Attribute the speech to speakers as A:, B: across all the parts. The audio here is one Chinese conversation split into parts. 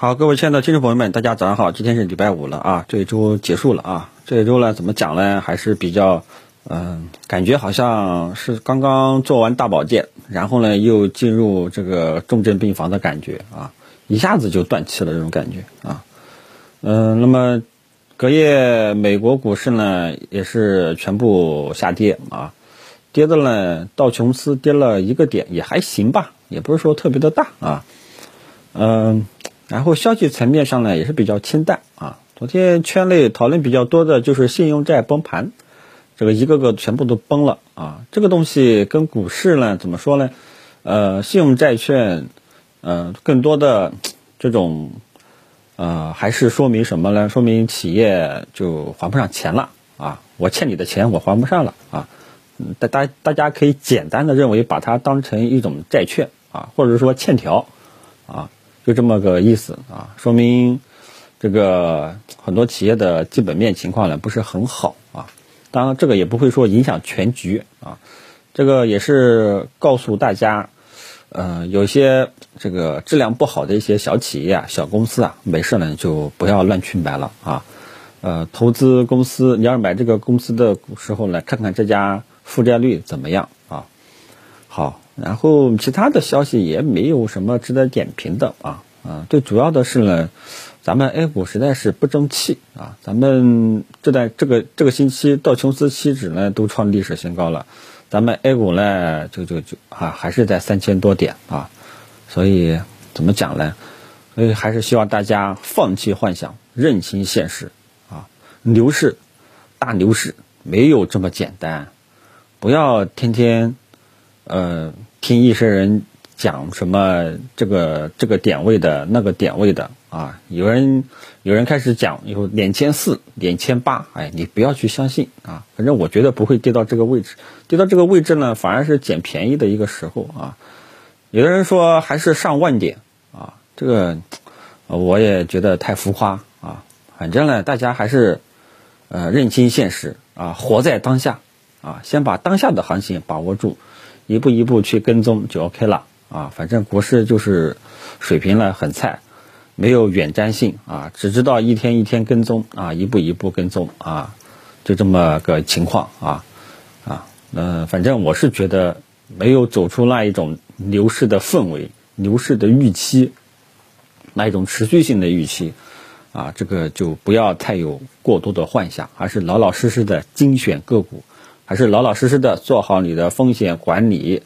A: 好，各位亲爱的听众朋友们，大家早上好！今天是礼拜五了啊，这一周结束了啊。这一周呢，怎么讲呢？还是比较，嗯，感觉好像是刚刚做完大保健，然后呢又进入这个重症病房的感觉啊，一下子就断气了这种感觉啊。嗯，那么隔夜美国股市呢也是全部下跌啊，跌的呢道琼斯跌了一个点，也还行吧，也不是说特别的大啊，嗯。然后消息层面上呢也是比较清淡啊。昨天圈内讨论比较多的就是信用债崩盘，这个一个个全部都崩了啊。这个东西跟股市呢怎么说呢？呃，信用债券，呃，更多的这种，呃，还是说明什么呢？说明企业就还不上钱了啊。我欠你的钱我还不上了啊。大大大家可以简单的认为把它当成一种债券啊，或者说欠条啊。就这么个意思啊，说明这个很多企业的基本面情况呢不是很好啊。当然，这个也不会说影响全局啊。这个也是告诉大家，呃，有些这个质量不好的一些小企业啊、小公司啊，没事呢就不要乱去买了啊。呃，投资公司，你要是买这个公司的时候呢，看看这家负债率怎么样。好。然后其他的消息也没有什么值得点评的啊啊，最主要的是呢，咱们 A 股实在是不争气啊，咱们这段这个这个星期道琼斯期指呢都创历史新高了，咱们 A 股呢就就就啊还是在三千多点啊，所以怎么讲呢？所以还是希望大家放弃幻想，认清现实啊，牛市大牛市没有这么简单，不要天天呃。听一些人讲什么这个这个点位的那个点位的啊，有人有人开始讲有两千四、两千八，哎，你不要去相信啊，反正我觉得不会跌到这个位置，跌到这个位置呢，反而是捡便宜的一个时候啊。有的人说还是上万点啊，这个我也觉得太浮夸啊。反正呢，大家还是呃认清现实啊，活在当下啊，先把当下的行情把握住。一步一步去跟踪就 OK 了啊，反正股市就是水平呢很菜，没有远瞻性啊，只知道一天一天跟踪啊，一步一步跟踪啊，就这么个情况啊啊，嗯，反正我是觉得没有走出那一种牛市的氛围、牛市的预期，那一种持续性的预期啊，这个就不要太有过多的幻想，而是老老实实的精选个股。还是老老实实的做好你的风险管理，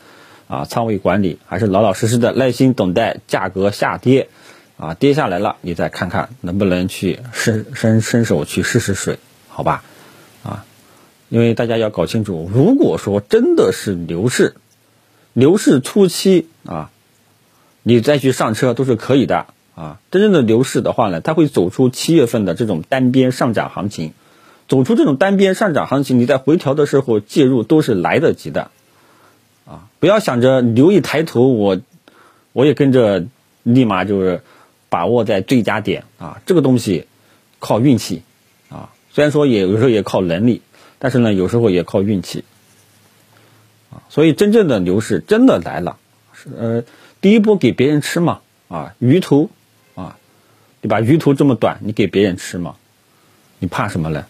A: 啊，仓位管理，还是老老实实的耐心等待价格下跌，啊，跌下来了，你再看看能不能去伸伸伸手去试试水，好吧，啊，因为大家要搞清楚，如果说真的是牛市，牛市初期啊，你再去上车都是可以的，啊，真正的牛市的话呢，它会走出七月份的这种单边上涨行情。走出这种单边上涨行情，你在回调的时候介入都是来得及的，啊，不要想着牛一抬头，我我也跟着立马就是把握在最佳点。啊，这个东西靠运气。啊，虽然说也有时候也靠能力，但是呢，有时候也靠运气。啊，所以真正的牛市真的来了，是呃，第一波给别人吃嘛，啊，鱼头。啊，对吧？鱼头这么短，你给别人吃嘛，你怕什么呢？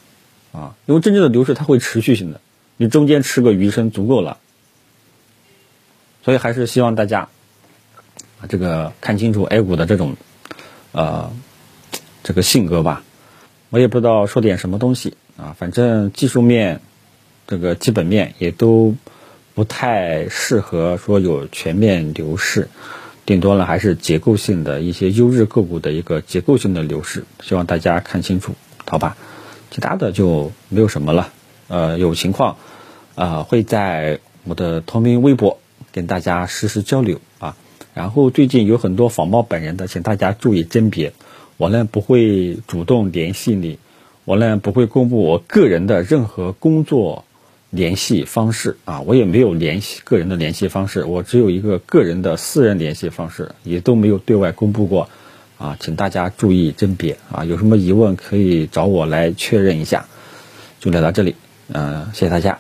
A: 啊，因为真正的牛市它会持续性的，你中间吃个鱼生足够了，所以还是希望大家啊，这个看清楚 A 股的这种呃这个性格吧。我也不知道说点什么东西啊，反正技术面这个基本面也都不太适合说有全面牛市，顶多呢还是结构性的一些优质个股的一个结构性的牛市，希望大家看清楚，好吧？其他的就没有什么了，呃，有情况，啊，会在我的同名微博跟大家实时交流啊。然后最近有很多仿冒本人的，请大家注意甄别。我呢不会主动联系你，我呢不会公布我个人的任何工作联系方式啊，我也没有联系个人的联系方式，我只有一个个人的私人联系方式，也都没有对外公布过。啊，请大家注意甄别啊！有什么疑问可以找我来确认一下。就聊到这里，嗯，谢谢大家。